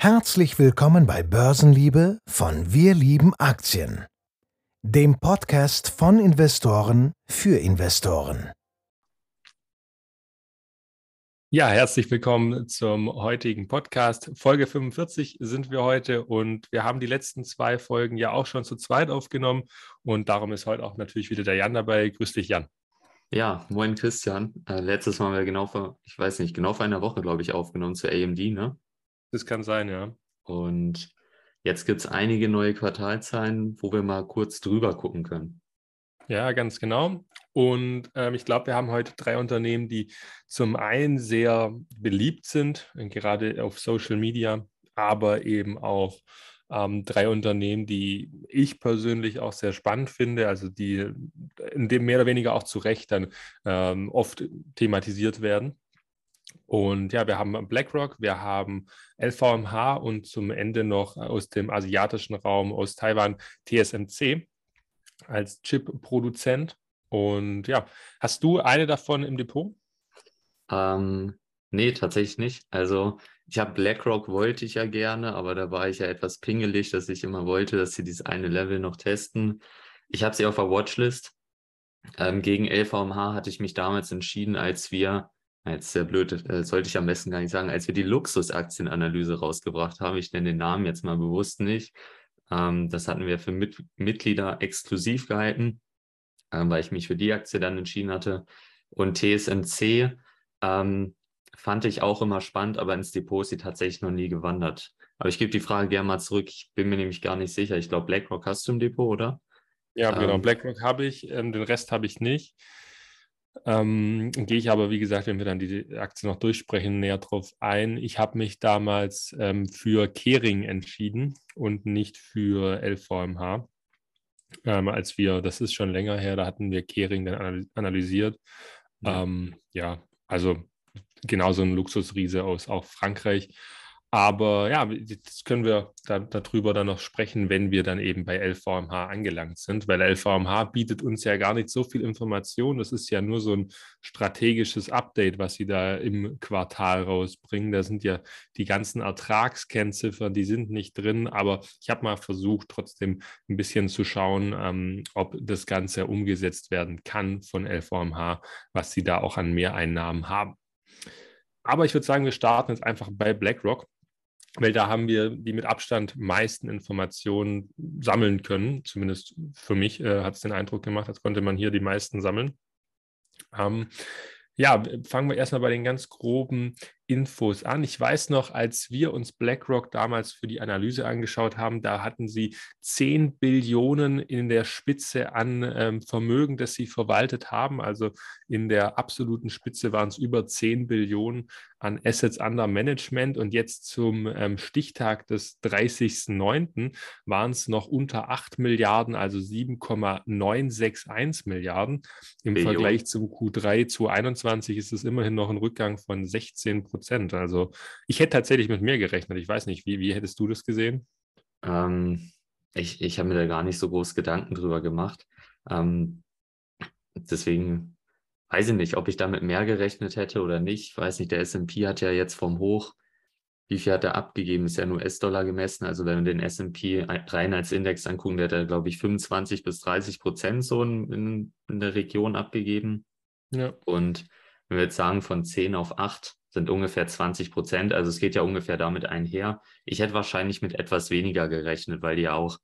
Herzlich willkommen bei Börsenliebe von Wir lieben Aktien, dem Podcast von Investoren für Investoren. Ja, herzlich willkommen zum heutigen Podcast. Folge 45 sind wir heute und wir haben die letzten zwei Folgen ja auch schon zu zweit aufgenommen und darum ist heute auch natürlich wieder der Jan dabei. Grüß dich, Jan. Ja, moin Christian. Äh, letztes Mal haben wir genau vor, ich weiß nicht, genau vor einer Woche, glaube ich, aufgenommen zu AMD, ne? Das kann sein, ja. Und jetzt gibt es einige neue Quartalzahlen, wo wir mal kurz drüber gucken können. Ja, ganz genau. Und ähm, ich glaube, wir haben heute drei Unternehmen, die zum einen sehr beliebt sind, gerade auf Social Media, aber eben auch ähm, drei Unternehmen, die ich persönlich auch sehr spannend finde, also die in dem mehr oder weniger auch zu Recht dann ähm, oft thematisiert werden. Und ja, wir haben BlackRock, wir haben LVMH und zum Ende noch aus dem asiatischen Raum, aus Taiwan, TSMC als Chip-Produzent. Und ja, hast du eine davon im Depot? Ähm, nee, tatsächlich nicht. Also ich habe BlackRock wollte ich ja gerne, aber da war ich ja etwas pingelig, dass ich immer wollte, dass sie dieses eine Level noch testen. Ich habe sie auf der Watchlist. Ähm, gegen LVMH hatte ich mich damals entschieden, als wir Jetzt sehr blöd, äh, sollte ich am besten gar nicht sagen, als wir die Luxusaktienanalyse rausgebracht haben, ich nenne den Namen jetzt mal bewusst nicht, ähm, das hatten wir für Mit Mitglieder exklusiv gehalten, ähm, weil ich mich für die Aktie dann entschieden hatte. Und TSMC ähm, fand ich auch immer spannend, aber ins Depot ist sie tatsächlich noch nie gewandert. Aber ich gebe die Frage gerne mal zurück. Ich bin mir nämlich gar nicht sicher. Ich glaube, BlackRock hast du im Depot, oder? Ja, genau. Ähm, BlackRock habe ich, ähm, den Rest habe ich nicht. Ähm, gehe ich aber, wie gesagt, wenn wir dann die Aktie noch durchsprechen, näher drauf ein. Ich habe mich damals ähm, für Kering entschieden und nicht für LVMH. Ähm, als wir, das ist schon länger her, da hatten wir Kering dann analysiert. Ja, ähm, ja also genauso ein Luxusriese aus auch Frankreich. Aber ja, das können wir da, darüber dann noch sprechen, wenn wir dann eben bei LVMH angelangt sind, weil LVMH bietet uns ja gar nicht so viel Information. Das ist ja nur so ein strategisches Update, was sie da im Quartal rausbringen. Da sind ja die ganzen Ertragskennziffern, die sind nicht drin, aber ich habe mal versucht, trotzdem ein bisschen zu schauen, ähm, ob das Ganze umgesetzt werden kann von LVMH, was sie da auch an Mehreinnahmen haben. Aber ich würde sagen, wir starten jetzt einfach bei BlackRock weil da haben wir die mit Abstand meisten Informationen sammeln können. Zumindest für mich äh, hat es den Eindruck gemacht, als konnte man hier die meisten sammeln. Ähm, ja, fangen wir erstmal bei den ganz groben Infos an. Ich weiß noch, als wir uns BlackRock damals für die Analyse angeschaut haben, da hatten sie 10 Billionen in der Spitze an ähm, Vermögen, das sie verwaltet haben. Also in der absoluten Spitze waren es über 10 Billionen an Assets under Management. Und jetzt zum ähm, Stichtag des 30.09. waren es noch unter 8 Milliarden, also 7,961 Milliarden. Im Billion. Vergleich zum Q3 2021 ist es immerhin noch ein Rückgang von 16 Prozent. Prozent. Also ich hätte tatsächlich mit mehr gerechnet. Ich weiß nicht, wie, wie hättest du das gesehen? Ähm, ich ich habe mir da gar nicht so groß Gedanken drüber gemacht. Ähm, deswegen weiß ich nicht, ob ich damit mehr gerechnet hätte oder nicht. Ich weiß nicht, der SP hat ja jetzt vom Hoch, wie viel hat er abgegeben? Ist ja nur US-Dollar gemessen. Also wenn wir den SP rein als Index angucken, der hat er, glaube ich, 25 bis 30 Prozent so in, in der Region abgegeben. Ja. Und wenn wir jetzt sagen, von 10 auf 8, sind ungefähr 20 Prozent. Also es geht ja ungefähr damit einher. Ich hätte wahrscheinlich mit etwas weniger gerechnet, weil die ja auch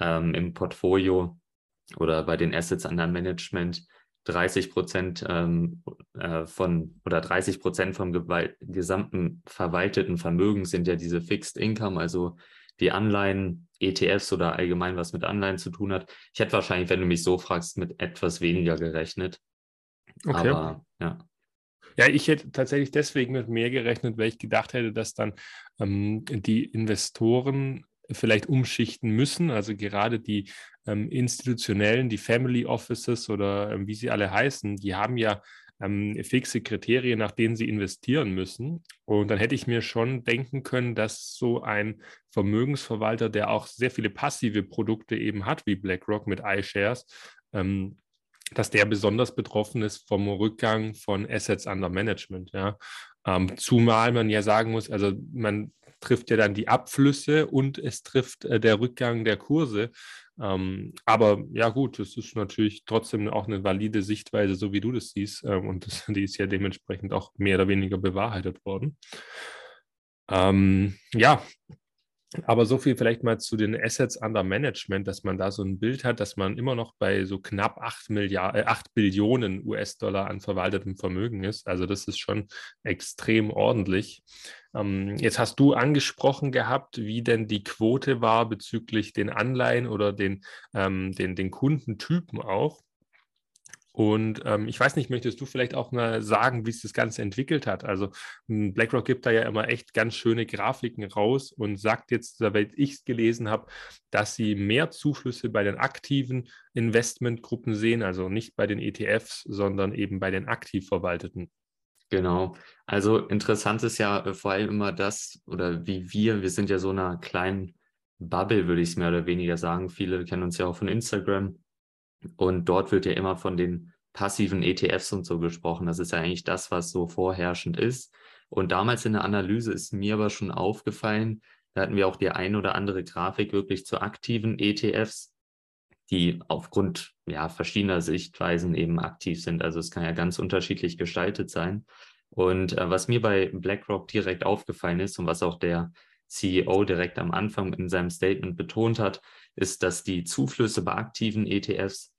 ähm, im Portfolio oder bei den Assets under Management 30 Prozent ähm, äh, von oder 30 Prozent vom gesamten verwalteten Vermögen sind ja diese Fixed Income, also die Anleihen, ETFs oder allgemein was mit Anleihen zu tun hat. Ich hätte wahrscheinlich, wenn du mich so fragst, mit etwas weniger gerechnet. Okay. Aber ja. Ja, ich hätte tatsächlich deswegen mit mehr gerechnet, weil ich gedacht hätte, dass dann ähm, die Investoren vielleicht umschichten müssen. Also gerade die ähm, institutionellen, die Family Offices oder ähm, wie sie alle heißen, die haben ja ähm, fixe Kriterien, nach denen sie investieren müssen. Und dann hätte ich mir schon denken können, dass so ein Vermögensverwalter, der auch sehr viele passive Produkte eben hat, wie BlackRock mit iShares, ähm, dass der besonders betroffen ist vom Rückgang von Assets under Management. Ja. Ähm, zumal man ja sagen muss, also man trifft ja dann die Abflüsse und es trifft äh, der Rückgang der Kurse. Ähm, aber ja gut, das ist natürlich trotzdem auch eine valide Sichtweise, so wie du das siehst. Ähm, und das, die ist ja dementsprechend auch mehr oder weniger bewahrheitet worden. Ähm, ja, aber so viel vielleicht mal zu den Assets under Management, dass man da so ein Bild hat, dass man immer noch bei so knapp 8, Milliard, äh, 8 Billionen US-Dollar an verwaltetem Vermögen ist. Also das ist schon extrem ordentlich. Ähm, jetzt hast du angesprochen gehabt, wie denn die Quote war bezüglich den Anleihen oder den, ähm, den, den Kundentypen auch. Und ähm, ich weiß nicht, möchtest du vielleicht auch mal sagen, wie sich das Ganze entwickelt hat? Also hm, BlackRock gibt da ja immer echt ganz schöne Grafiken raus und sagt jetzt, soweit ich es gelesen habe, dass sie mehr Zuflüsse bei den aktiven Investmentgruppen sehen, also nicht bei den ETFs, sondern eben bei den aktiv verwalteten. Genau. Also interessant ist ja äh, vor allem immer das, oder wie wir, wir sind ja so einer kleinen Bubble, würde ich es mehr oder weniger sagen. Viele kennen uns ja auch von Instagram und dort wird ja immer von den passiven ETFs und so gesprochen. Das ist ja eigentlich das, was so vorherrschend ist. Und damals in der Analyse ist mir aber schon aufgefallen, da hatten wir auch die ein oder andere Grafik wirklich zu aktiven ETFs, die aufgrund ja, verschiedener Sichtweisen eben aktiv sind. Also es kann ja ganz unterschiedlich gestaltet sein. Und äh, was mir bei BlackRock direkt aufgefallen ist und was auch der CEO direkt am Anfang in seinem Statement betont hat, ist, dass die Zuflüsse bei aktiven ETFs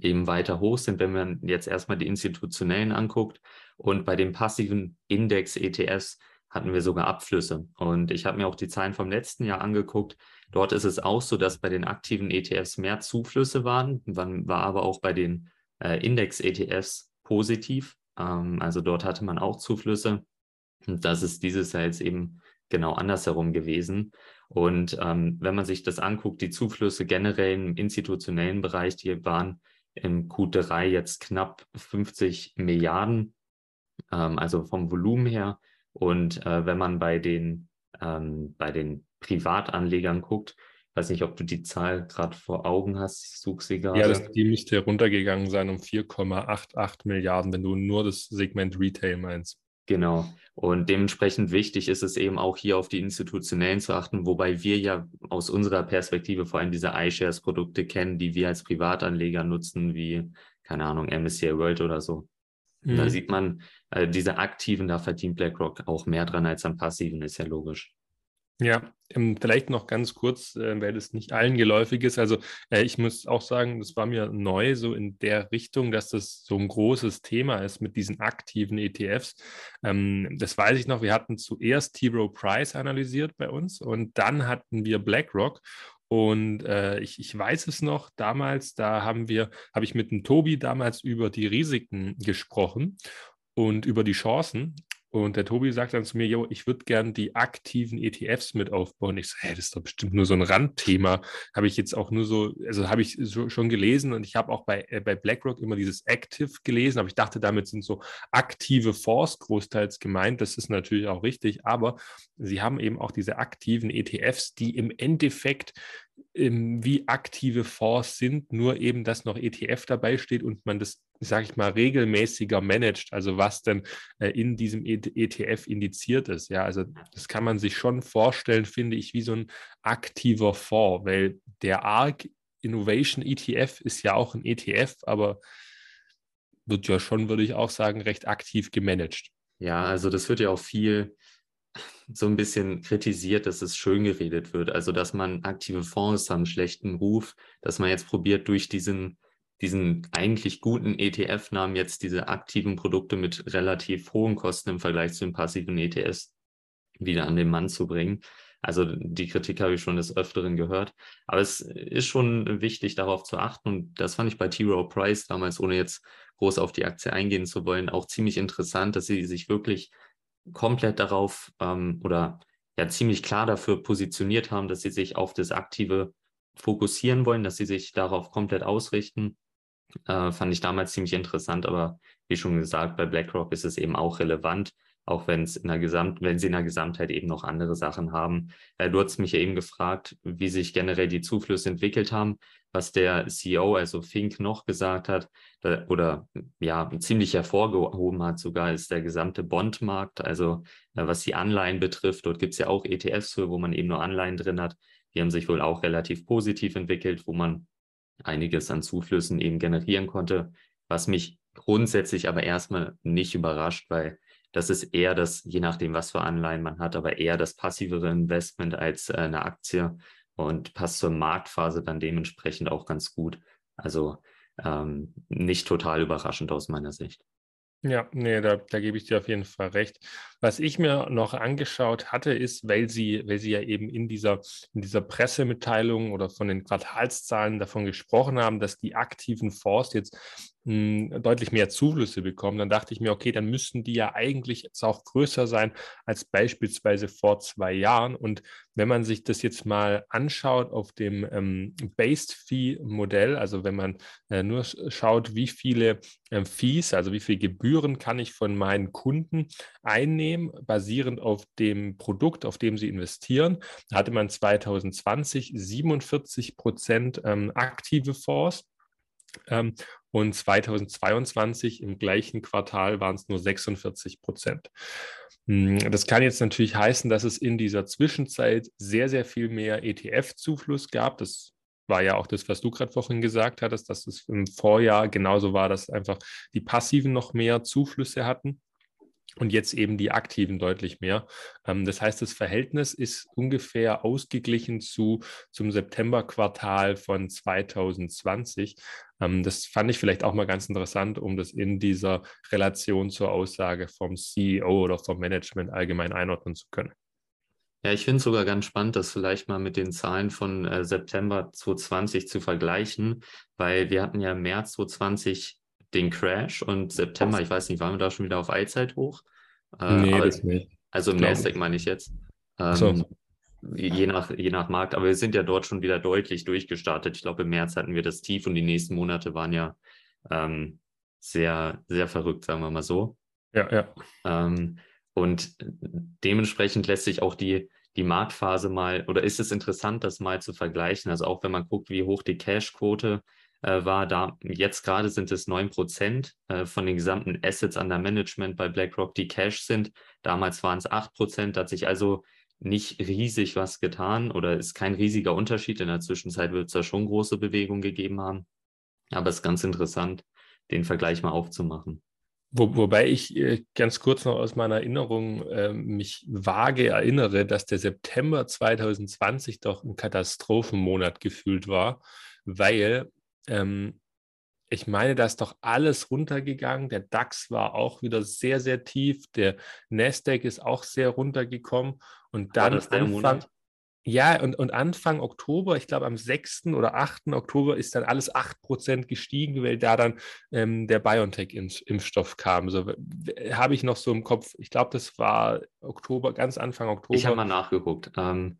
eben weiter hoch sind, wenn man jetzt erstmal die institutionellen anguckt. Und bei den passiven Index-ETFs hatten wir sogar Abflüsse. Und ich habe mir auch die Zahlen vom letzten Jahr angeguckt. Dort ist es auch so, dass bei den aktiven ETFs mehr Zuflüsse waren, Dann war aber auch bei den äh, Index-ETFs positiv. Ähm, also dort hatte man auch Zuflüsse. Und das ist dieses Jahr jetzt eben genau andersherum gewesen. Und ähm, wenn man sich das anguckt, die Zuflüsse generell im institutionellen Bereich, die waren im Q3 jetzt knapp 50 Milliarden, ähm, also vom Volumen her. Und äh, wenn man bei den, ähm, bei den Privatanlegern guckt, weiß nicht, ob du die Zahl gerade vor Augen hast, ich suche sie gerade. Ja, das, die müsste runtergegangen sein um 4,88 Milliarden, wenn du nur das Segment Retail meinst. Genau. Und dementsprechend wichtig ist es eben auch hier auf die institutionellen zu achten, wobei wir ja aus unserer Perspektive vor allem diese iShares-Produkte kennen, die wir als Privatanleger nutzen, wie, keine Ahnung, MSCI World oder so. Mhm. Da sieht man, äh, diese aktiven, da verdient BlackRock auch mehr dran als am passiven, ist ja logisch. Ja, ähm, vielleicht noch ganz kurz, äh, weil das nicht allen geläufig ist. Also äh, ich muss auch sagen, das war mir neu so in der Richtung, dass das so ein großes Thema ist mit diesen aktiven ETFs. Ähm, das weiß ich noch, wir hatten zuerst T. Rowe Price analysiert bei uns und dann hatten wir BlackRock. Und äh, ich, ich weiß es noch, damals, da haben wir, habe ich mit dem Tobi damals über die Risiken gesprochen und über die Chancen. Und der Tobi sagt dann zu mir, jo, ich würde gern die aktiven ETFs mit aufbauen. Ich so, hä, das ist doch bestimmt nur so ein Randthema. Habe ich jetzt auch nur so, also habe ich so, schon gelesen und ich habe auch bei, äh, bei BlackRock immer dieses Active gelesen, aber ich dachte, damit sind so aktive Fonds großteils gemeint. Das ist natürlich auch richtig, aber sie haben eben auch diese aktiven ETFs, die im Endeffekt wie aktive Fonds sind, nur eben, dass noch ETF dabei steht und man das sage ich mal, regelmäßiger managt, also was denn äh, in diesem ETF e indiziert ist. Ja, also das kann man sich schon vorstellen, finde ich, wie so ein aktiver Fonds, weil der ARC Innovation ETF ist ja auch ein ETF, aber wird ja schon, würde ich auch sagen, recht aktiv gemanagt. Ja, also das wird ja auch viel so ein bisschen kritisiert, dass es schön geredet wird. Also, dass man aktive Fonds haben, schlechten Ruf, dass man jetzt probiert, durch diesen diesen eigentlich guten ETF-Namen jetzt diese aktiven Produkte mit relativ hohen Kosten im Vergleich zu den passiven ETFs wieder an den Mann zu bringen. Also die Kritik habe ich schon des Öfteren gehört. Aber es ist schon wichtig, darauf zu achten. Und das fand ich bei T. Rowe Price damals, ohne jetzt groß auf die Aktie eingehen zu wollen, auch ziemlich interessant, dass sie sich wirklich komplett darauf ähm, oder ja ziemlich klar dafür positioniert haben, dass sie sich auf das Aktive fokussieren wollen, dass sie sich darauf komplett ausrichten äh, fand ich damals ziemlich interessant, aber wie schon gesagt, bei BlackRock ist es eben auch relevant, auch wenn es in der Gesamt, wenn sie in der Gesamtheit eben noch andere Sachen haben. Äh, du hast mich ja eben gefragt, wie sich generell die Zuflüsse entwickelt haben. Was der CEO, also Fink, noch gesagt hat, oder ja, ziemlich hervorgehoben hat sogar, ist der gesamte Bondmarkt, also äh, was die Anleihen betrifft. Dort gibt es ja auch ETFs wo man eben nur Anleihen drin hat. Die haben sich wohl auch relativ positiv entwickelt, wo man einiges an Zuflüssen eben generieren konnte, was mich grundsätzlich aber erstmal nicht überrascht, weil das ist eher das, je nachdem, was für Anleihen man hat, aber eher das passivere Investment als äh, eine Aktie und passt zur Marktphase dann dementsprechend auch ganz gut. Also ähm, nicht total überraschend aus meiner Sicht. Ja, nee, da, da gebe ich dir auf jeden Fall recht. Was ich mir noch angeschaut hatte, ist, weil sie, weil sie ja eben in dieser, in dieser Pressemitteilung oder von den Quartalszahlen davon gesprochen haben, dass die aktiven Fonds jetzt mh, deutlich mehr Zuflüsse bekommen, dann dachte ich mir, okay, dann müssten die ja eigentlich jetzt auch größer sein als beispielsweise vor zwei Jahren. Und wenn man sich das jetzt mal anschaut auf dem ähm, Based Fee Modell, also wenn man äh, nur schaut, wie viele äh, Fees, also wie viele Gebühren kann ich von meinen Kunden einnehmen, basierend auf dem Produkt, auf dem sie investieren, hatte man 2020 47 Prozent ähm, aktive Fonds ähm, und 2022 im gleichen Quartal waren es nur 46 Prozent. Hm, das kann jetzt natürlich heißen, dass es in dieser Zwischenzeit sehr, sehr viel mehr ETF-Zufluss gab. Das war ja auch das, was du gerade vorhin gesagt hattest, dass es im Vorjahr genauso war, dass einfach die Passiven noch mehr Zuflüsse hatten und jetzt eben die Aktiven deutlich mehr. Ähm, das heißt, das Verhältnis ist ungefähr ausgeglichen zu, zum Septemberquartal von 2020. Ähm, das fand ich vielleicht auch mal ganz interessant, um das in dieser Relation zur Aussage vom CEO oder vom Management allgemein einordnen zu können. Ja, ich finde es sogar ganz spannend, das vielleicht mal mit den Zahlen von äh, September 2020 zu vergleichen, weil wir hatten ja im März 2020 den Crash und September, ich weiß nicht, waren wir da schon wieder auf Allzeit hoch? Äh, nee, das nicht. Also im Nasdaq meine ich jetzt. Ähm, so. je, nach, je nach Markt, aber wir sind ja dort schon wieder deutlich durchgestartet. Ich glaube, im März hatten wir das Tief und die nächsten Monate waren ja ähm, sehr, sehr verrückt, sagen wir mal so. Ja, ja. Ähm, und dementsprechend lässt sich auch die, die Marktphase mal, oder ist es interessant, das mal zu vergleichen? Also auch wenn man guckt, wie hoch die Cash-Quote äh, war da, jetzt gerade sind es 9 Prozent äh, von den gesamten Assets under Management bei BlackRock, die Cash sind. Damals waren es 8 Prozent, hat sich also nicht riesig was getan oder ist kein riesiger Unterschied. In der Zwischenzeit wird es da schon große Bewegungen gegeben haben. Aber es ist ganz interessant, den Vergleich mal aufzumachen. Wo, wobei ich äh, ganz kurz noch aus meiner Erinnerung äh, mich vage erinnere, dass der September 2020 doch ein Katastrophenmonat gefühlt war, weil ähm, ich meine, da ist doch alles runtergegangen. Der DAX war auch wieder sehr, sehr tief. Der Nasdaq ist auch sehr runtergekommen. Und dann Anfang, ja, und, und Anfang Oktober, ich glaube am 6. oder 8. Oktober ist dann alles 8% gestiegen, weil da dann ähm, der BioNTech-Impfstoff kam. So habe ich noch so im Kopf. Ich glaube, das war Oktober, ganz Anfang Oktober. Ich habe mal nachgeguckt. Ähm,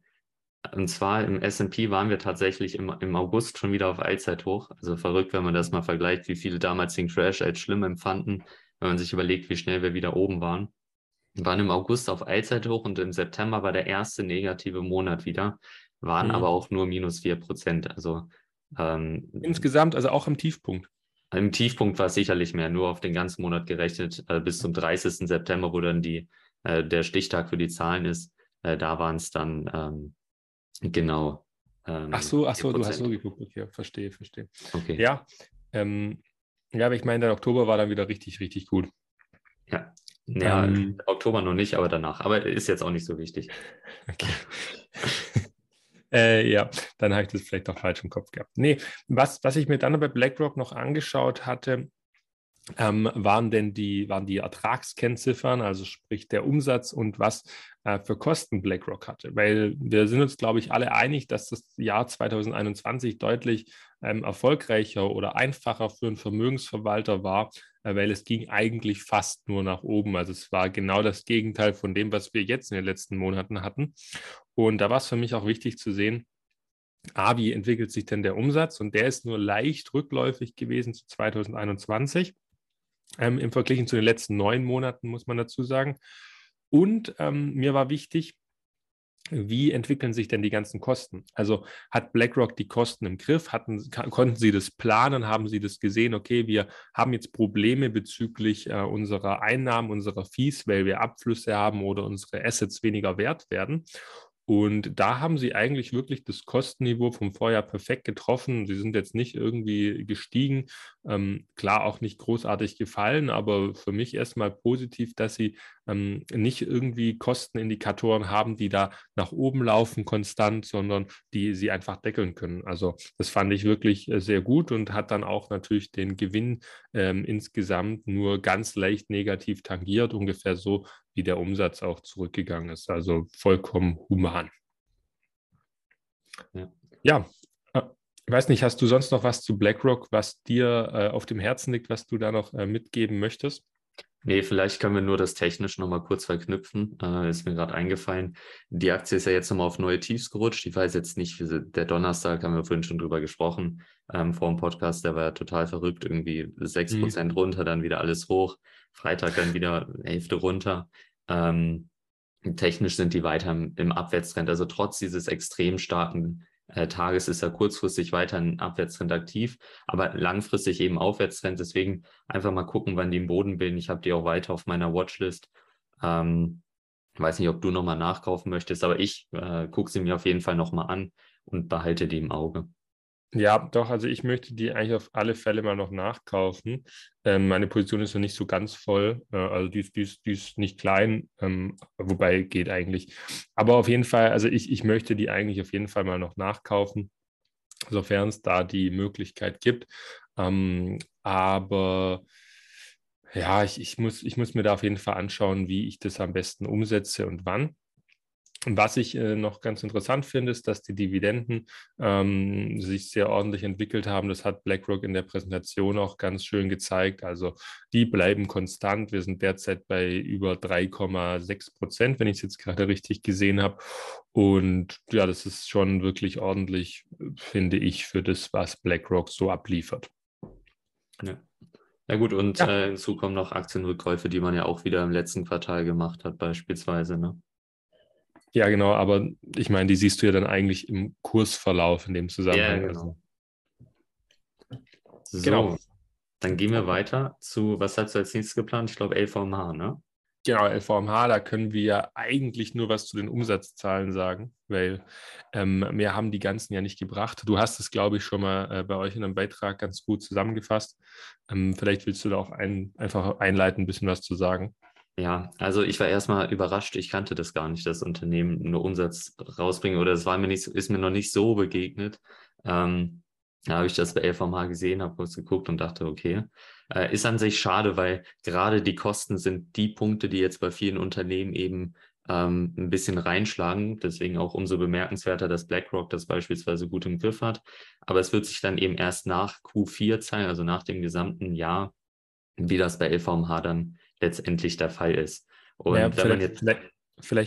und zwar im SP waren wir tatsächlich im, im August schon wieder auf Allzeithoch. Also verrückt, wenn man das mal vergleicht, wie viele damals den Crash als schlimm empfanden, wenn man sich überlegt, wie schnell wir wieder oben waren. Wir waren im August auf Allzeithoch und im September war der erste negative Monat wieder, waren mhm. aber auch nur minus 4 Prozent. Also ähm, insgesamt, also auch im Tiefpunkt. Im Tiefpunkt war es sicherlich mehr, nur auf den ganzen Monat gerechnet, äh, bis zum 30. September, wo dann die, äh, der Stichtag für die Zahlen ist. Äh, da waren es dann ähm, Genau. Ähm, ach so, ach so, du hast so geguckt. Okay, verstehe, verstehe. Okay. Ja, ähm, ja, aber ich meine, der Oktober war dann wieder richtig, richtig gut. Ja, ja ähm, Oktober noch nicht, aber danach. Aber ist jetzt auch nicht so wichtig. Okay. äh, ja, dann habe ich das vielleicht doch falsch im Kopf gehabt. Nee, was, was ich mir dann bei BlackRock noch angeschaut hatte, ähm, waren denn die, waren die Ertragskennziffern, also sprich der Umsatz und was äh, für Kosten BlackRock hatte. Weil wir sind uns, glaube ich, alle einig, dass das Jahr 2021 deutlich ähm, erfolgreicher oder einfacher für einen Vermögensverwalter war, äh, weil es ging eigentlich fast nur nach oben. Also es war genau das Gegenteil von dem, was wir jetzt in den letzten Monaten hatten. Und da war es für mich auch wichtig zu sehen, A, wie entwickelt sich denn der Umsatz? Und der ist nur leicht rückläufig gewesen zu 2021 ähm, im Vergleich zu den letzten neun Monaten, muss man dazu sagen. Und ähm, mir war wichtig, wie entwickeln sich denn die ganzen Kosten? Also hat BlackRock die Kosten im Griff? Hatten, konnten Sie das planen? Haben Sie das gesehen? Okay, wir haben jetzt Probleme bezüglich äh, unserer Einnahmen, unserer Fees, weil wir Abflüsse haben oder unsere Assets weniger wert werden. Und da haben sie eigentlich wirklich das Kostenniveau vom Vorjahr perfekt getroffen. Sie sind jetzt nicht irgendwie gestiegen, ähm, klar auch nicht großartig gefallen, aber für mich erstmal positiv, dass sie ähm, nicht irgendwie Kostenindikatoren haben, die da nach oben laufen konstant, sondern die sie einfach deckeln können. Also das fand ich wirklich äh, sehr gut und hat dann auch natürlich den Gewinn ähm, insgesamt nur ganz leicht negativ tangiert, ungefähr so wie der Umsatz auch zurückgegangen ist. Also vollkommen human. Ja, ja äh, ich weiß nicht, hast du sonst noch was zu BlackRock, was dir äh, auf dem Herzen liegt, was du da noch äh, mitgeben möchtest? Nee, vielleicht können wir nur das technisch nochmal kurz verknüpfen. Äh, ist mir gerade eingefallen. Die Aktie ist ja jetzt nochmal auf neue Tiefs gerutscht. Ich weiß jetzt nicht, wie der Donnerstag, haben wir vorhin schon drüber gesprochen, ähm, vor dem Podcast, der war ja total verrückt. Irgendwie 6% mhm. runter, dann wieder alles hoch. Freitag dann wieder Hälfte runter. Ähm, technisch sind die weiter im, im Abwärtstrend. Also trotz dieses extrem starken äh, Tages ist er kurzfristig weiter ein Abwärtstrend aktiv, aber langfristig eben Aufwärtstrend. Deswegen einfach mal gucken, wann die im Boden bilden. Ich habe die auch weiter auf meiner Watchlist. Ähm, weiß nicht, ob du nochmal nachkaufen möchtest, aber ich äh, gucke sie mir auf jeden Fall nochmal an und behalte die im Auge. Ja, doch, also ich möchte die eigentlich auf alle Fälle mal noch nachkaufen. Ähm, meine Position ist noch nicht so ganz voll, äh, also die ist, die, ist, die ist nicht klein, ähm, wobei geht eigentlich. Aber auf jeden Fall, also ich, ich möchte die eigentlich auf jeden Fall mal noch nachkaufen, sofern es da die Möglichkeit gibt. Ähm, aber ja, ich, ich, muss, ich muss mir da auf jeden Fall anschauen, wie ich das am besten umsetze und wann. Was ich äh, noch ganz interessant finde, ist, dass die Dividenden ähm, sich sehr ordentlich entwickelt haben. Das hat BlackRock in der Präsentation auch ganz schön gezeigt. Also die bleiben konstant. Wir sind derzeit bei über 3,6 Prozent, wenn ich es jetzt gerade richtig gesehen habe. Und ja, das ist schon wirklich ordentlich, finde ich, für das, was BlackRock so abliefert. Ja. Ja gut, und ja. Äh, hinzu kommen noch Aktienrückkäufe, die man ja auch wieder im letzten Quartal gemacht hat, beispielsweise. Ne? Ja, genau, aber ich meine, die siehst du ja dann eigentlich im Kursverlauf in dem Zusammenhang. Ja, genau. So, genau. Dann gehen wir weiter zu, was hast du als nächstes geplant? Ich glaube LVMH, ne? Genau, LVMH, da können wir eigentlich nur was zu den Umsatzzahlen sagen, weil ähm, mehr haben die ganzen ja nicht gebracht. Du hast es, glaube ich, schon mal äh, bei euch in einem Beitrag ganz gut zusammengefasst. Ähm, vielleicht willst du da auch ein, einfach einleiten, ein bisschen was zu sagen. Ja, also ich war erstmal überrascht. Ich kannte das gar nicht, dass Unternehmen nur Umsatz rausbringen oder es war mir nicht, ist mir noch nicht so begegnet. Ähm, da habe ich das bei LVMH gesehen, habe kurz geguckt und dachte, okay, äh, ist an sich schade, weil gerade die Kosten sind die Punkte, die jetzt bei vielen Unternehmen eben ähm, ein bisschen reinschlagen. Deswegen auch umso bemerkenswerter, dass BlackRock das beispielsweise gut im Griff hat. Aber es wird sich dann eben erst nach Q4 zeigen, also nach dem gesamten Jahr, wie das bei LVMH dann letztendlich der Fall ist. Und ja, wenn man jetzt Vielleicht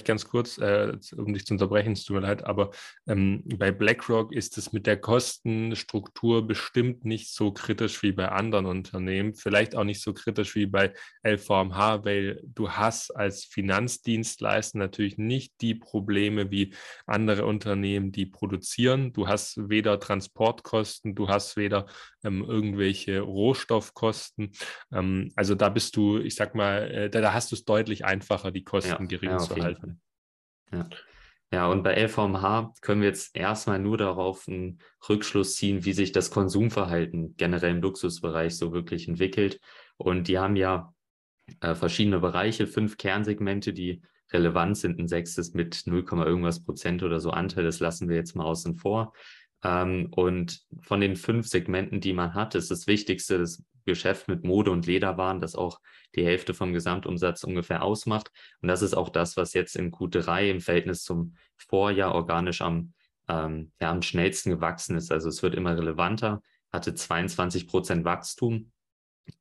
ganz kurz, äh, um dich zu unterbrechen, es tut mir leid, aber ähm, bei BlackRock ist es mit der Kostenstruktur bestimmt nicht so kritisch wie bei anderen Unternehmen, vielleicht auch nicht so kritisch wie bei LVMH, weil du hast als Finanzdienstleister natürlich nicht die Probleme wie andere Unternehmen, die produzieren. Du hast weder Transportkosten, du hast weder ähm, irgendwelche Rohstoffkosten. Ähm, also da bist du, ich sag mal, äh, da, da, hast du es deutlich einfacher, die Kosten ja, gering ja, zu halten. Ja. ja, und bei LVMH können wir jetzt erstmal nur darauf einen Rückschluss ziehen, wie sich das Konsumverhalten generell im Luxusbereich so wirklich entwickelt. Und die haben ja äh, verschiedene Bereiche, fünf Kernsegmente, die relevant sind. Ein sechstes mit 0, irgendwas Prozent oder so Anteil, das lassen wir jetzt mal außen vor. Ähm, und von den fünf Segmenten, die man hat, ist das Wichtigste das Geschäft mit Mode und Lederwaren, das auch die Hälfte vom Gesamtumsatz ungefähr ausmacht. Und das ist auch das, was jetzt in Q3 im Verhältnis zum Vorjahr organisch am, ähm, ja, am schnellsten gewachsen ist. Also es wird immer relevanter, hatte 22 Prozent Wachstum.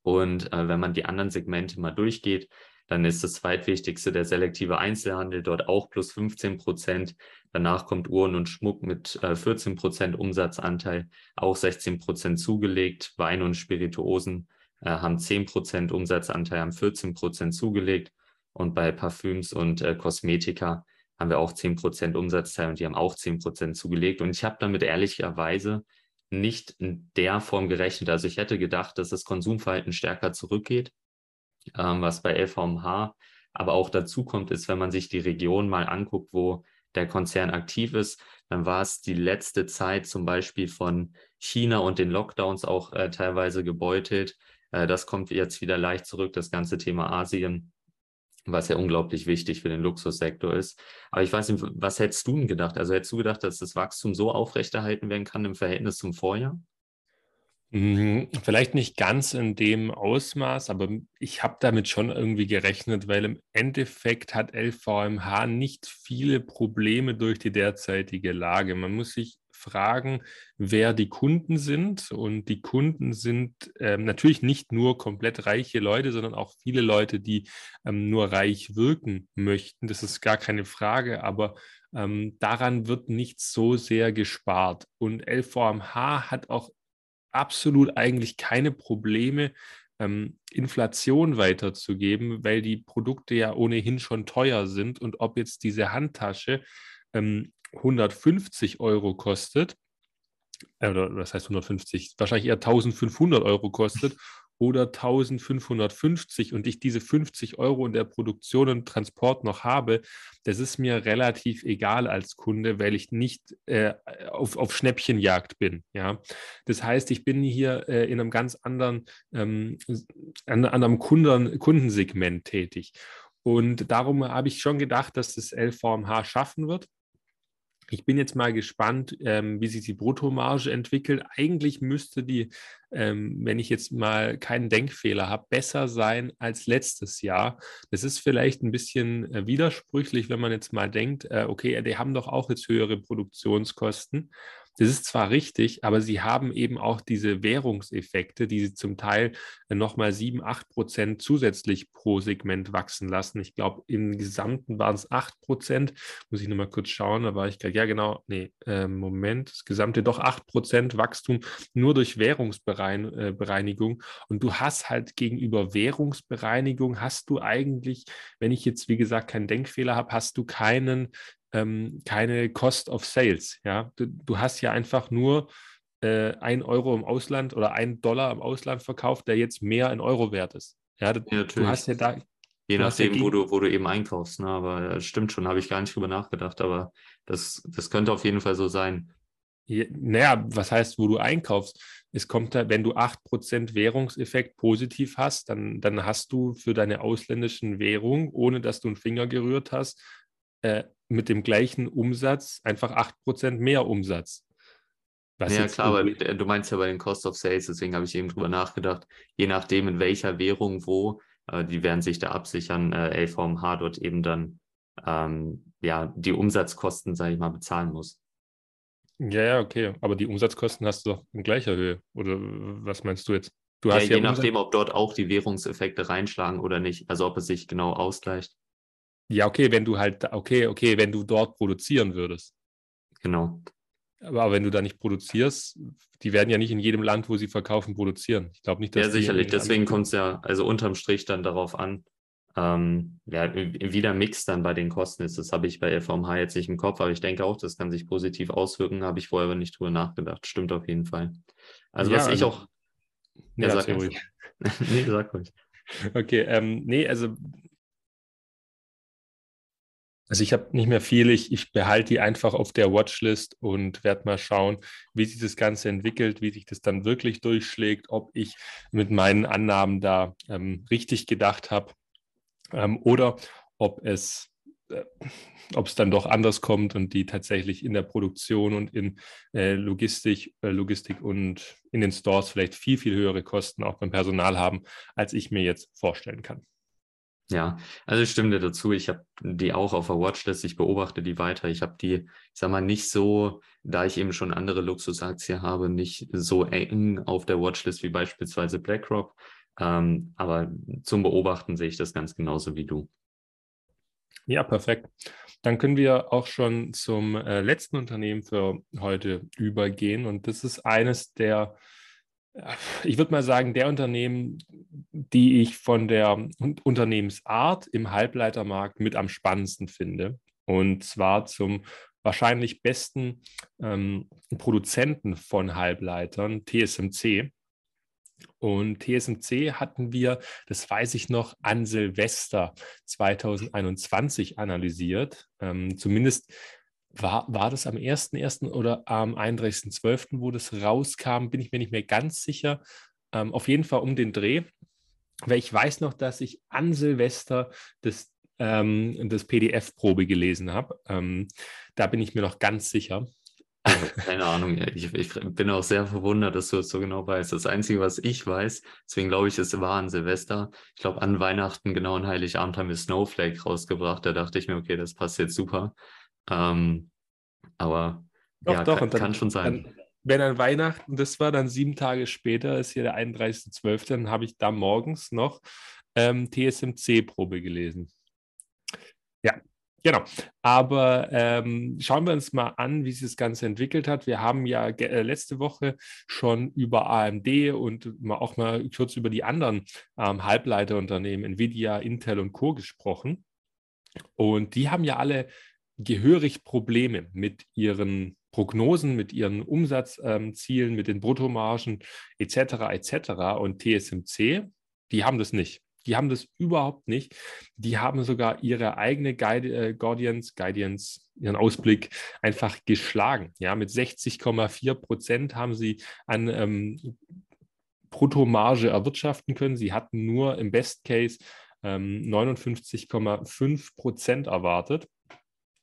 Und äh, wenn man die anderen Segmente mal durchgeht, dann ist das zweitwichtigste der selektive Einzelhandel, dort auch plus 15 Prozent. Danach kommt Uhren und Schmuck mit äh, 14 Prozent Umsatzanteil, auch 16 Prozent zugelegt. Wein und Spirituosen äh, haben 10 Prozent Umsatzanteil, haben 14 Prozent zugelegt. Und bei Parfüms und äh, Kosmetika haben wir auch 10% Umsatzteil und die haben auch 10% zugelegt. Und ich habe damit ehrlicherweise nicht in der Form gerechnet. Also ich hätte gedacht, dass das Konsumverhalten stärker zurückgeht, ähm, was bei LVMH aber auch dazu kommt, ist, wenn man sich die Region mal anguckt, wo der Konzern aktiv ist, dann war es die letzte Zeit zum Beispiel von China und den Lockdowns auch äh, teilweise gebeutelt. Äh, das kommt jetzt wieder leicht zurück, das ganze Thema Asien was ja unglaublich wichtig für den Luxussektor ist. Aber ich weiß nicht, was hättest du denn gedacht? Also hättest du gedacht, dass das Wachstum so aufrechterhalten werden kann im Verhältnis zum Vorjahr? Mhm, vielleicht nicht ganz in dem Ausmaß, aber ich habe damit schon irgendwie gerechnet, weil im Endeffekt hat LVMH nicht viele Probleme durch die derzeitige Lage. Man muss sich fragen, wer die Kunden sind. Und die Kunden sind ähm, natürlich nicht nur komplett reiche Leute, sondern auch viele Leute, die ähm, nur reich wirken möchten. Das ist gar keine Frage, aber ähm, daran wird nicht so sehr gespart. Und LVMH hat auch absolut eigentlich keine Probleme, ähm, Inflation weiterzugeben, weil die Produkte ja ohnehin schon teuer sind. Und ob jetzt diese Handtasche ähm, 150 Euro kostet, äh, oder was heißt 150, wahrscheinlich eher 1500 Euro kostet oder 1550 und ich diese 50 Euro in der Produktion und Transport noch habe, das ist mir relativ egal als Kunde, weil ich nicht äh, auf, auf Schnäppchenjagd bin. Ja? Das heißt, ich bin hier äh, in einem ganz anderen, ähm, an, an einem Kunden, Kundensegment tätig. Und darum habe ich schon gedacht, dass das LVMH schaffen wird. Ich bin jetzt mal gespannt, ähm, wie sich die Bruttomarge entwickelt. Eigentlich müsste die, ähm, wenn ich jetzt mal keinen Denkfehler habe, besser sein als letztes Jahr. Das ist vielleicht ein bisschen äh, widersprüchlich, wenn man jetzt mal denkt, äh, okay, die haben doch auch jetzt höhere Produktionskosten. Das ist zwar richtig, aber sie haben eben auch diese Währungseffekte, die sie zum Teil nochmal 7, 8 Prozent zusätzlich pro Segment wachsen lassen. Ich glaube, im Gesamten waren es 8 Prozent. Muss ich nochmal kurz schauen, da war ich gerade, ja genau, nee, äh, Moment, das gesamte doch 8 Prozent Wachstum nur durch Währungsbereinigung. Äh, Und du hast halt gegenüber Währungsbereinigung, hast du eigentlich, wenn ich jetzt, wie gesagt, keinen Denkfehler habe, hast du keinen ähm, keine Cost of Sales. Ja? Du, du hast ja einfach nur äh, ein Euro im Ausland oder ein Dollar im Ausland verkauft, der jetzt mehr in Euro wert ist. Ja, du, ja, du hast ja da. Je nachdem, ja wo, du, wo du eben einkaufst. Ne? Aber das stimmt schon, habe ich gar nicht drüber nachgedacht. Aber das, das könnte auf jeden Fall so sein. Ja, naja, was heißt, wo du einkaufst? Es kommt da, wenn du 8% Währungseffekt positiv hast, dann, dann hast du für deine ausländischen Währung, ohne dass du einen Finger gerührt hast, äh, mit dem gleichen Umsatz einfach 8% mehr Umsatz. Was ja, klar, aber du meinst ja bei den Cost of Sales, deswegen habe ich eben drüber nachgedacht, je nachdem, in welcher Währung wo, äh, die werden sich da absichern, äh, LVMH dort eben dann ähm, ja, die Umsatzkosten, sage ich mal, bezahlen muss. Ja, ja, okay. Aber die Umsatzkosten hast du doch in gleicher Höhe. Oder was meinst du jetzt? Du ja, je nachdem, ob dort auch die Währungseffekte reinschlagen oder nicht. Also ob es sich genau ausgleicht. Ja, okay, wenn du halt, okay, okay, wenn du dort produzieren würdest. Genau. Aber wenn du da nicht produzierst, die werden ja nicht in jedem Land, wo sie verkaufen, produzieren. Ich glaube nicht, dass. Ja, sicherlich. Deswegen kommt es ja also unterm Strich dann darauf an, ähm, ja, wie der Mix dann bei den Kosten ist. Das habe ich bei LVMH jetzt nicht im Kopf, aber ich denke auch, das kann sich positiv auswirken. Habe ich vorher aber nicht drüber nachgedacht. Stimmt auf jeden Fall. Also, ja, was ich also auch. Ja, ja sag ruhig. nee, sag ruhig. Okay, ähm, nee, also also ich habe nicht mehr viel, ich, ich behalte die einfach auf der Watchlist und werde mal schauen, wie sich das Ganze entwickelt, wie sich das dann wirklich durchschlägt, ob ich mit meinen Annahmen da ähm, richtig gedacht habe ähm, oder ob es, äh, ob es dann doch anders kommt und die tatsächlich in der Produktion und in äh, Logistik, äh, Logistik und in den Stores vielleicht viel, viel höhere Kosten auch beim Personal haben, als ich mir jetzt vorstellen kann. Ja, also ich stimme dir dazu. Ich habe die auch auf der Watchlist. Ich beobachte die weiter. Ich habe die, ich sag mal, nicht so, da ich eben schon andere Luxusaktien habe, nicht so eng auf der Watchlist wie beispielsweise BlackRock. Ähm, aber zum Beobachten sehe ich das ganz genauso wie du. Ja, perfekt. Dann können wir auch schon zum äh, letzten Unternehmen für heute übergehen. Und das ist eines der ich würde mal sagen, der Unternehmen, die ich von der Unternehmensart im Halbleitermarkt mit am spannendsten finde. Und zwar zum wahrscheinlich besten ähm, Produzenten von Halbleitern, TSMC. Und TSMC hatten wir, das weiß ich noch, an Silvester 2021 analysiert. Ähm, zumindest war, war das am 1.1. oder am 31.12., wo das rauskam, bin ich mir nicht mehr ganz sicher. Ähm, auf jeden Fall um den Dreh. Weil ich weiß noch, dass ich an Silvester das, ähm, das PDF-Probe gelesen habe. Ähm, da bin ich mir noch ganz sicher. Keine Ahnung, ich, ich, bin auch sehr verwundert, dass du es so genau weißt. Das Einzige, was ich weiß, deswegen glaube ich, es war an Silvester. Ich glaube, an Weihnachten, genau an Heiligabend, haben wir Snowflake rausgebracht. Da dachte ich mir, okay, das passt jetzt super. Ähm, aber doch, ja, doch, kann, dann, kann, schon sein. Dann, wenn an Weihnachten, das war dann sieben Tage später, ist hier der 31.12., dann habe ich da morgens noch ähm, TSMC-Probe gelesen. Ja, Genau. Aber ähm, schauen wir uns mal an, wie sich das Ganze entwickelt hat. Wir haben ja äh, letzte Woche schon über AMD und mal auch mal kurz über die anderen ähm, Halbleiterunternehmen, Nvidia, Intel und Co. gesprochen. Und die haben ja alle gehörig Probleme mit ihren Prognosen, mit ihren Umsatzzielen, mit den Bruttomargen etc. etc. Und TSMC, die haben das nicht. Die haben das überhaupt nicht. Die haben sogar ihre eigene Guide, äh, Guardians, Guardians, ihren Ausblick einfach geschlagen. Ja, mit 60,4 Prozent haben sie an ähm, Bruttomarge erwirtschaften können. Sie hatten nur im Best Case ähm, 59,5 Prozent erwartet.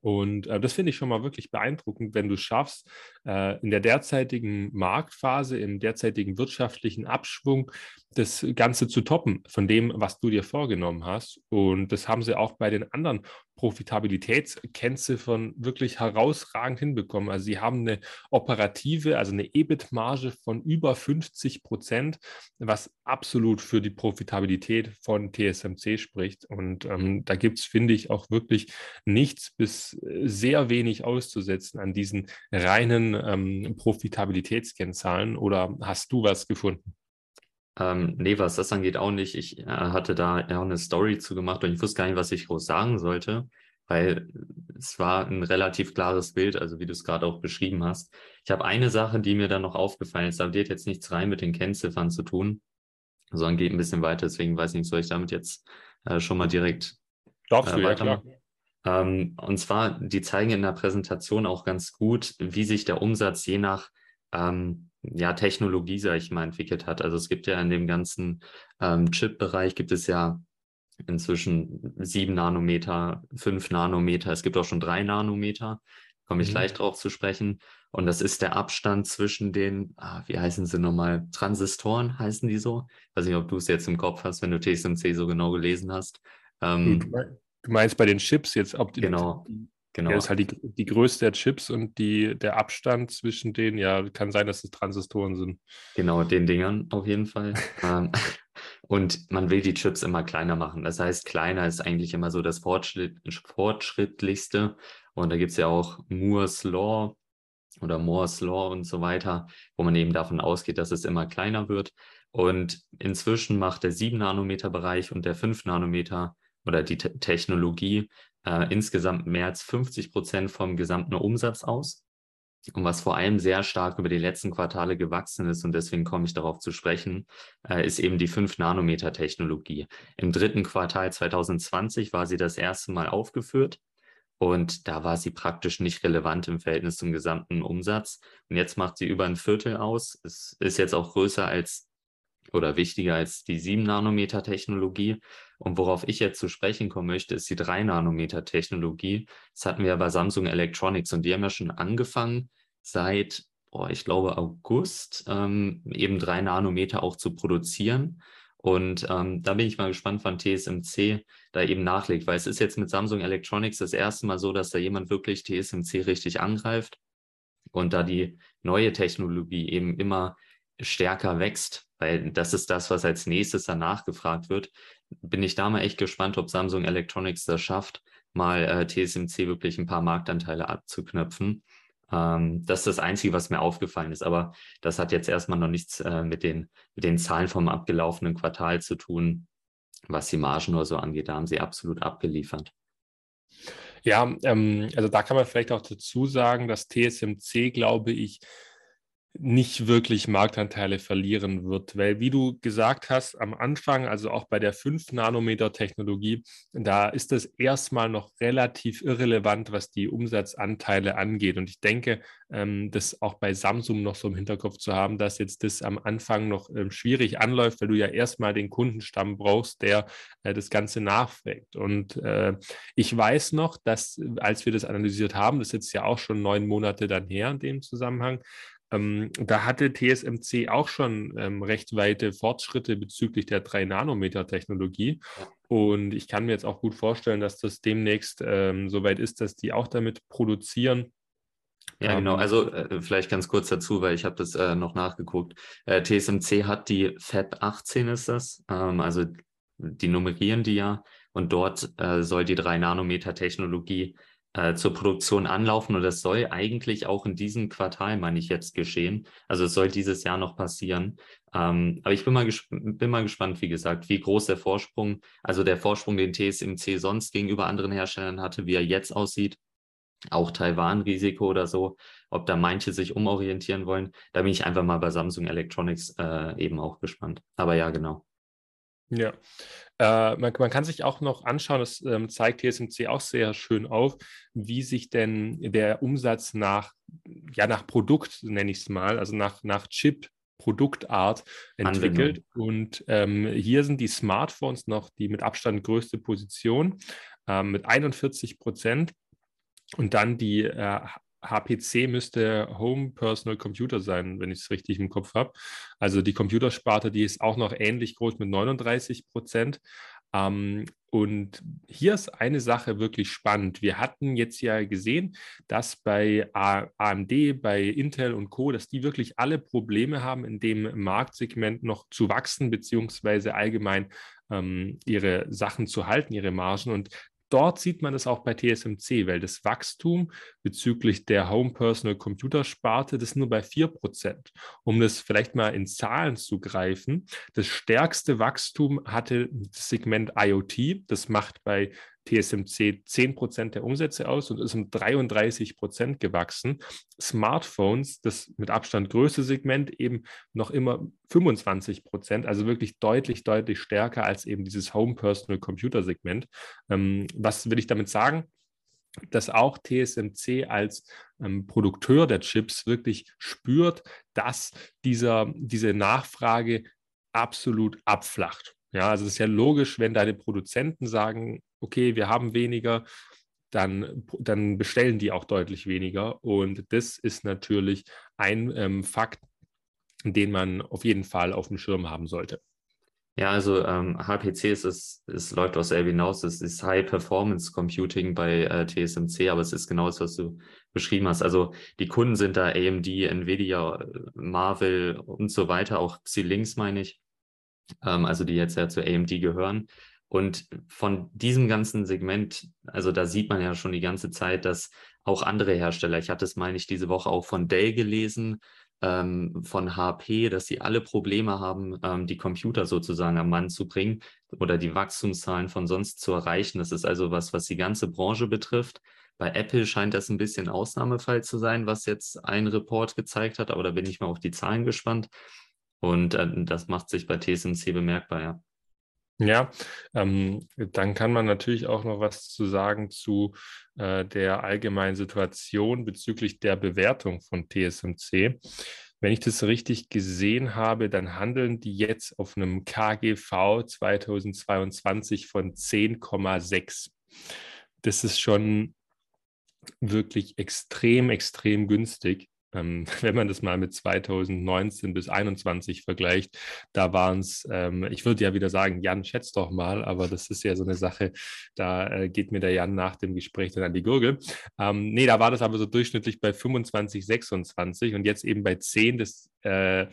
Und äh, das finde ich schon mal wirklich beeindruckend, wenn du schaffst, äh, in der derzeitigen Marktphase, im derzeitigen wirtschaftlichen Abschwung das Ganze zu toppen von dem, was du dir vorgenommen hast. Und das haben sie auch bei den anderen Profitabilitätskennziffern wirklich herausragend hinbekommen. Also sie haben eine operative, also eine EBIT-Marge von über 50 Prozent, was absolut für die Profitabilität von TSMC spricht. Und ähm, da gibt es, finde ich, auch wirklich nichts bis sehr wenig auszusetzen an diesen reinen ähm, Profitabilitätskennzahlen. Oder hast du was gefunden? Ähm, nee, was das angeht, auch nicht. Ich äh, hatte da ja auch eine Story zu gemacht und ich wusste gar nicht, was ich groß sagen sollte, weil es war ein relativ klares Bild, also wie du es gerade auch beschrieben hast. Ich habe eine Sache, die mir dann noch aufgefallen ist, aber die hat jetzt nichts rein mit den Kennziffern zu tun, sondern geht ein bisschen weiter. Deswegen weiß ich nicht, soll ich damit jetzt äh, schon mal direkt Darfst äh, weitermachen? Ja, ähm, und zwar, die zeigen in der Präsentation auch ganz gut, wie sich der Umsatz je nach ähm, ja, Technologie, sag ich mal, entwickelt hat. Also es gibt ja in dem ganzen ähm, Chip-Bereich gibt es ja inzwischen sieben Nanometer, fünf Nanometer, es gibt auch schon drei Nanometer, komme ich mhm. gleich drauf zu sprechen. Und das ist der Abstand zwischen den, ah, wie heißen sie nochmal, Transistoren heißen die so? Ich weiß nicht, ob du es jetzt im Kopf hast, wenn du TSMC so genau gelesen hast. Ähm, du meinst bei den Chips jetzt, ob die, genau. Genau. Ja, ist halt die, die Größe der Chips und die, der Abstand zwischen denen, ja, kann sein, dass es Transistoren sind. Genau, den Dingern auf jeden Fall. Ähm, und man will die Chips immer kleiner machen. Das heißt, kleiner ist eigentlich immer so das Fortschritt, Fortschrittlichste. Und da gibt es ja auch Moore's Law oder Moore's Law und so weiter, wo man eben davon ausgeht, dass es immer kleiner wird. Und inzwischen macht der 7-Nanometer-Bereich und der 5-Nanometer oder die Te Technologie äh, insgesamt mehr als 50 Prozent vom gesamten Umsatz aus. Und was vor allem sehr stark über die letzten Quartale gewachsen ist, und deswegen komme ich darauf zu sprechen, äh, ist eben die 5-Nanometer-Technologie. Im dritten Quartal 2020 war sie das erste Mal aufgeführt. Und da war sie praktisch nicht relevant im Verhältnis zum gesamten Umsatz. Und jetzt macht sie über ein Viertel aus. Es ist jetzt auch größer als oder wichtiger als die 7-Nanometer-Technologie. Und worauf ich jetzt zu sprechen kommen möchte, ist die 3-Nanometer-Technologie. Das hatten wir ja bei Samsung Electronics und die haben ja schon angefangen, seit, oh, ich glaube, August ähm, eben 3 Nanometer auch zu produzieren. Und ähm, da bin ich mal gespannt, wann TSMC da eben nachlegt, weil es ist jetzt mit Samsung Electronics das erste Mal so, dass da jemand wirklich TSMC richtig angreift und da die neue Technologie eben immer stärker wächst, weil das ist das, was als nächstes danach gefragt wird. Bin ich da mal echt gespannt, ob Samsung Electronics das schafft, mal äh, TSMC wirklich ein paar Marktanteile abzuknöpfen. Ähm, das ist das Einzige, was mir aufgefallen ist. Aber das hat jetzt erstmal noch nichts äh, mit, den, mit den Zahlen vom abgelaufenen Quartal zu tun, was die Margen oder so angeht. Da haben sie absolut abgeliefert. Ja, ähm, also da kann man vielleicht auch dazu sagen, dass TSMC, glaube ich, nicht wirklich Marktanteile verlieren wird, weil wie du gesagt hast am Anfang, also auch bei der 5-Nanometer-Technologie, da ist das erstmal noch relativ irrelevant, was die Umsatzanteile angeht. Und ich denke, ähm, das auch bei Samsung noch so im Hinterkopf zu haben, dass jetzt das am Anfang noch ähm, schwierig anläuft, weil du ja erstmal den Kundenstamm brauchst, der äh, das Ganze nachfragt. Und äh, ich weiß noch, dass als wir das analysiert haben, das ist jetzt ja auch schon neun Monate dann her in dem Zusammenhang, ähm, da hatte TSMC auch schon ähm, recht weite Fortschritte bezüglich der 3-Nanometer-Technologie. Und ich kann mir jetzt auch gut vorstellen, dass das demnächst ähm, soweit ist, dass die auch damit produzieren. Ja, genau. Ähm, also äh, vielleicht ganz kurz dazu, weil ich habe das äh, noch nachgeguckt. Äh, TSMC hat die Fab 18 ist das. Ähm, also die nummerieren die ja. Und dort äh, soll die 3-Nanometer-Technologie äh, zur Produktion anlaufen und das soll eigentlich auch in diesem Quartal, meine ich, jetzt geschehen. Also es soll dieses Jahr noch passieren. Ähm, aber ich bin mal, bin mal gespannt, wie gesagt, wie groß der Vorsprung, also der Vorsprung, den TSMC sonst gegenüber anderen Herstellern hatte, wie er jetzt aussieht. Auch Taiwan-Risiko oder so, ob da manche sich umorientieren wollen. Da bin ich einfach mal bei Samsung Electronics äh, eben auch gespannt. Aber ja, genau. Ja, äh, man, man, kann sich auch noch anschauen, das ähm, zeigt TSMC auch sehr schön auf, wie sich denn der Umsatz nach, ja, nach Produkt, nenne ich es mal, also nach, nach Chip Produktart entwickelt. Anwendung. Und ähm, hier sind die Smartphones noch die mit Abstand größte Position ähm, mit 41 Prozent. Und dann die äh, HPC müsste Home Personal Computer sein, wenn ich es richtig im Kopf habe. Also die Computersparte, die ist auch noch ähnlich groß mit 39 Prozent. Ähm, und hier ist eine Sache wirklich spannend. Wir hatten jetzt ja gesehen, dass bei AMD, bei Intel und Co., dass die wirklich alle Probleme haben, in dem Marktsegment noch zu wachsen, beziehungsweise allgemein ähm, ihre Sachen zu halten, ihre Margen. Und dort sieht man es auch bei TSMC, weil das Wachstum bezüglich der Home Personal Computer Sparte, das nur bei 4%. Um das vielleicht mal in Zahlen zu greifen, das stärkste Wachstum hatte das Segment IoT. Das macht bei TSMC 10% der Umsätze aus und ist um 33% gewachsen. Smartphones, das mit Abstand größte Segment, eben noch immer 25%, also wirklich deutlich, deutlich stärker als eben dieses Home Personal Computer Segment. Ähm, was will ich damit sagen? dass auch TSMC als ähm, Produkteur der Chips wirklich spürt, dass dieser, diese Nachfrage absolut abflacht. Ja, also es ist ja logisch, wenn deine Produzenten sagen, okay, wir haben weniger, dann, dann bestellen die auch deutlich weniger. Und das ist natürlich ein ähm, Fakt, den man auf jeden Fall auf dem Schirm haben sollte. Ja, also ähm, HPC ist es, es läuft aus selber hinaus, es ist High Performance Computing bei äh, TSMC, aber es ist genau das, was du beschrieben hast. Also die Kunden sind da AMD, Nvidia, Marvel und so weiter, auch Xilinx meine ich, ähm, also die jetzt ja zu AMD gehören. Und von diesem ganzen Segment, also da sieht man ja schon die ganze Zeit, dass auch andere Hersteller, ich hatte es, meine ich, diese Woche auch von Dell gelesen, ähm, von HP, dass sie alle Probleme haben, ähm, die Computer sozusagen am Mann zu bringen oder die Wachstumszahlen von sonst zu erreichen. Das ist also was, was die ganze Branche betrifft. Bei Apple scheint das ein bisschen Ausnahmefall zu sein, was jetzt ein Report gezeigt hat, aber da bin ich mal auf die Zahlen gespannt. Und äh, das macht sich bei TSMC bemerkbar, ja. Ja, ähm, dann kann man natürlich auch noch was zu sagen zu äh, der allgemeinen Situation bezüglich der Bewertung von TSMC. Wenn ich das richtig gesehen habe, dann handeln die jetzt auf einem KGV 2022 von 10,6. Das ist schon wirklich extrem, extrem günstig. Ähm, wenn man das mal mit 2019 bis 2021 vergleicht, da waren es, ähm, ich würde ja wieder sagen, Jan, schätzt doch mal, aber das ist ja so eine Sache, da äh, geht mir der Jan nach dem Gespräch dann an die Gurgel. Ähm, nee, da war das aber so durchschnittlich bei 25, 26 und jetzt eben bei 10, das äh,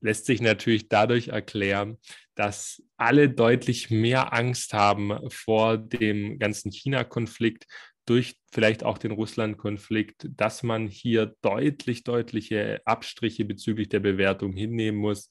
lässt sich natürlich dadurch erklären, dass alle deutlich mehr Angst haben vor dem ganzen China-Konflikt, durch vielleicht auch den Russland-Konflikt, dass man hier deutlich, deutliche Abstriche bezüglich der Bewertung hinnehmen muss.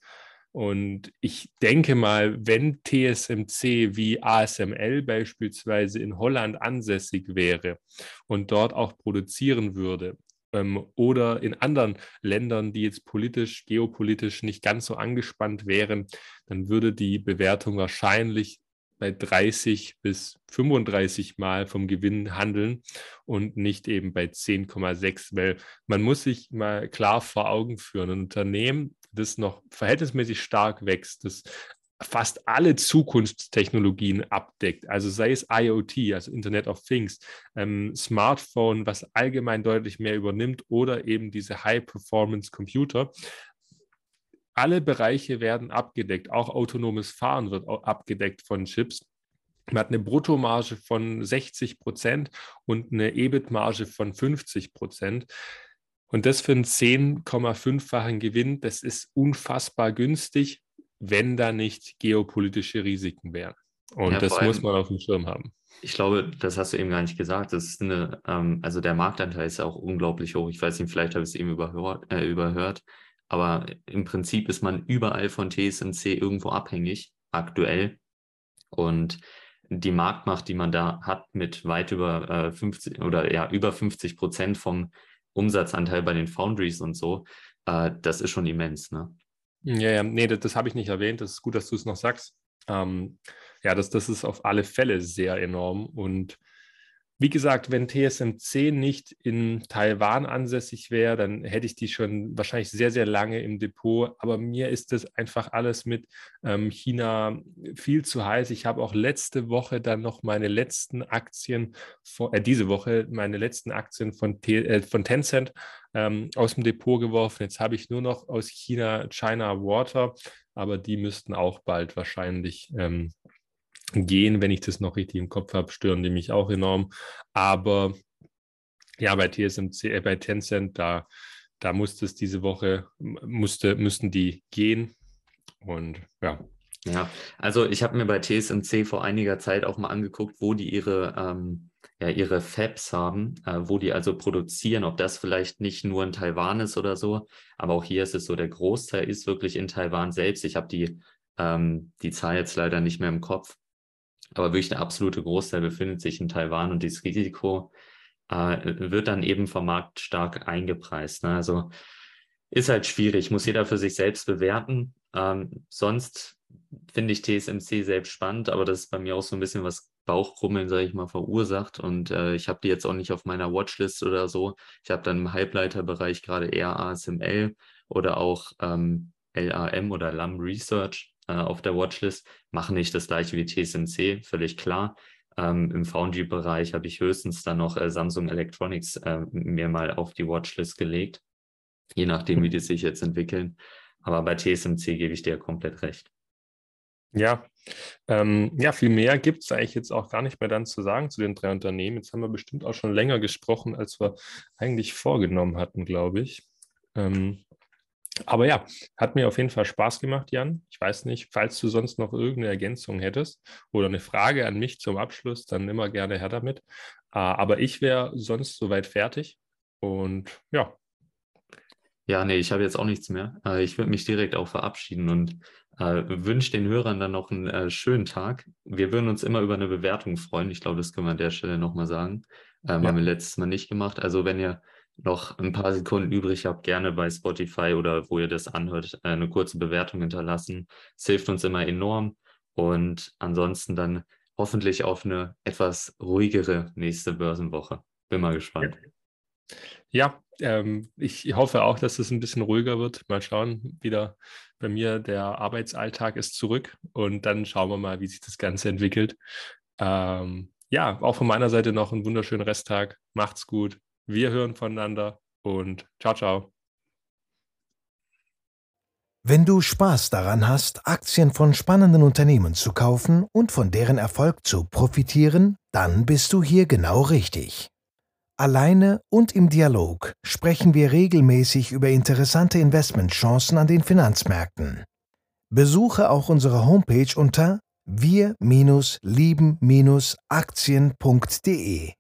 Und ich denke mal, wenn TSMC wie ASML beispielsweise in Holland ansässig wäre und dort auch produzieren würde, ähm, oder in anderen Ländern, die jetzt politisch, geopolitisch nicht ganz so angespannt wären, dann würde die Bewertung wahrscheinlich bei 30 bis 35 Mal vom Gewinn handeln und nicht eben bei 10,6, weil man muss sich mal klar vor Augen führen, ein Unternehmen, das noch verhältnismäßig stark wächst, das fast alle Zukunftstechnologien abdeckt, also sei es IoT, also Internet of Things, ähm, Smartphone, was allgemein deutlich mehr übernimmt oder eben diese High-Performance-Computer. Alle Bereiche werden abgedeckt, auch autonomes Fahren wird abgedeckt von Chips. Man hat eine Bruttomarge von 60 Prozent und eine EBIT-Marge von 50 Prozent. Und das für einen 10,5-fachen Gewinn, das ist unfassbar günstig wenn da nicht geopolitische Risiken wären. Und ja, das allem, muss man auf dem Schirm haben. Ich glaube, das hast du eben gar nicht gesagt. Das ist eine, ähm, also der Marktanteil ist ja auch unglaublich hoch. Ich weiß nicht, vielleicht habe ich es eben überhört, äh, überhört, aber im Prinzip ist man überall von TSMC irgendwo abhängig, aktuell. Und die Marktmacht, die man da hat, mit weit über äh, 50 oder ja, über 50 Prozent vom Umsatzanteil bei den Foundries und so, äh, das ist schon immens, ne? Ja, ja, nee, das, das habe ich nicht erwähnt. Das ist gut, dass du es noch sagst. Ähm, ja, das, das ist auf alle Fälle sehr enorm. Und wie gesagt, wenn TSMC nicht in Taiwan ansässig wäre, dann hätte ich die schon wahrscheinlich sehr, sehr lange im Depot. Aber mir ist das einfach alles mit ähm, China viel zu heiß. Ich habe auch letzte Woche dann noch meine letzten Aktien, von, äh, diese Woche meine letzten Aktien von, T, äh, von Tencent ähm, aus dem Depot geworfen. Jetzt habe ich nur noch aus China China Water, aber die müssten auch bald wahrscheinlich ähm, gehen, wenn ich das noch richtig im Kopf habe, stören die mich auch enorm. Aber ja, bei TSMC, äh, bei Tencent, da, da musste es diese Woche, musste, müssten die gehen. Und ja. Ja, also ich habe mir bei TSMC vor einiger Zeit auch mal angeguckt, wo die ihre, ähm, ja, ihre Fabs haben, äh, wo die also produzieren, ob das vielleicht nicht nur in Taiwan ist oder so, aber auch hier ist es so, der Großteil ist wirklich in Taiwan selbst. Ich habe die, ähm, die Zahl jetzt leider nicht mehr im Kopf, aber wirklich der absolute Großteil befindet sich in Taiwan und dieses Risiko äh, wird dann eben vom Markt stark eingepreist. Ne? Also ist halt schwierig, muss jeder für sich selbst bewerten. Ähm, sonst finde ich TSMC selbst spannend, aber das ist bei mir auch so ein bisschen was Bauchkrummeln, sage ich mal, verursacht. Und äh, ich habe die jetzt auch nicht auf meiner Watchlist oder so. Ich habe dann im Halbleiterbereich gerade eher ASML oder auch ähm, LAM oder LAM Research äh, auf der Watchlist, machen nicht das gleiche wie TSMC, völlig klar. Ähm, Im Foundry-Bereich habe ich höchstens dann noch äh, Samsung Electronics äh, mir mal auf die Watchlist gelegt, je nachdem, wie die sich jetzt entwickeln. Aber bei TSMC gebe ich dir komplett recht. Ja, ähm, ja, viel mehr gibt es eigentlich jetzt auch gar nicht mehr dann zu sagen zu den drei Unternehmen. Jetzt haben wir bestimmt auch schon länger gesprochen, als wir eigentlich vorgenommen hatten, glaube ich. Ähm, aber ja, hat mir auf jeden Fall Spaß gemacht, Jan. Ich weiß nicht, falls du sonst noch irgendeine Ergänzung hättest oder eine Frage an mich zum Abschluss, dann immer gerne her damit. Äh, aber ich wäre sonst soweit fertig. Und ja. Ja, nee, ich habe jetzt auch nichts mehr. Äh, ich würde mich direkt auch verabschieden und äh, wünsche den Hörern dann noch einen äh, schönen Tag. Wir würden uns immer über eine Bewertung freuen. Ich glaube, das können wir an der Stelle nochmal sagen. Ja. Haben wir letztes Mal nicht gemacht. Also wenn ihr noch ein paar Sekunden übrig habt, gerne bei Spotify oder wo ihr das anhört, äh, eine kurze Bewertung hinterlassen. Es hilft uns immer enorm. Und ansonsten dann hoffentlich auf eine etwas ruhigere nächste Börsenwoche. Bin mal gespannt. Ja, ähm, ich hoffe auch, dass es ein bisschen ruhiger wird. Mal schauen, wieder bei mir der Arbeitsalltag ist zurück und dann schauen wir mal, wie sich das Ganze entwickelt. Ähm, ja, auch von meiner Seite noch einen wunderschönen Resttag. Macht's gut. Wir hören voneinander und ciao, ciao. Wenn du Spaß daran hast, Aktien von spannenden Unternehmen zu kaufen und von deren Erfolg zu profitieren, dann bist du hier genau richtig. Alleine und im Dialog sprechen wir regelmäßig über interessante Investmentchancen an den Finanzmärkten. Besuche auch unsere Homepage unter wir-lieben-aktien.de.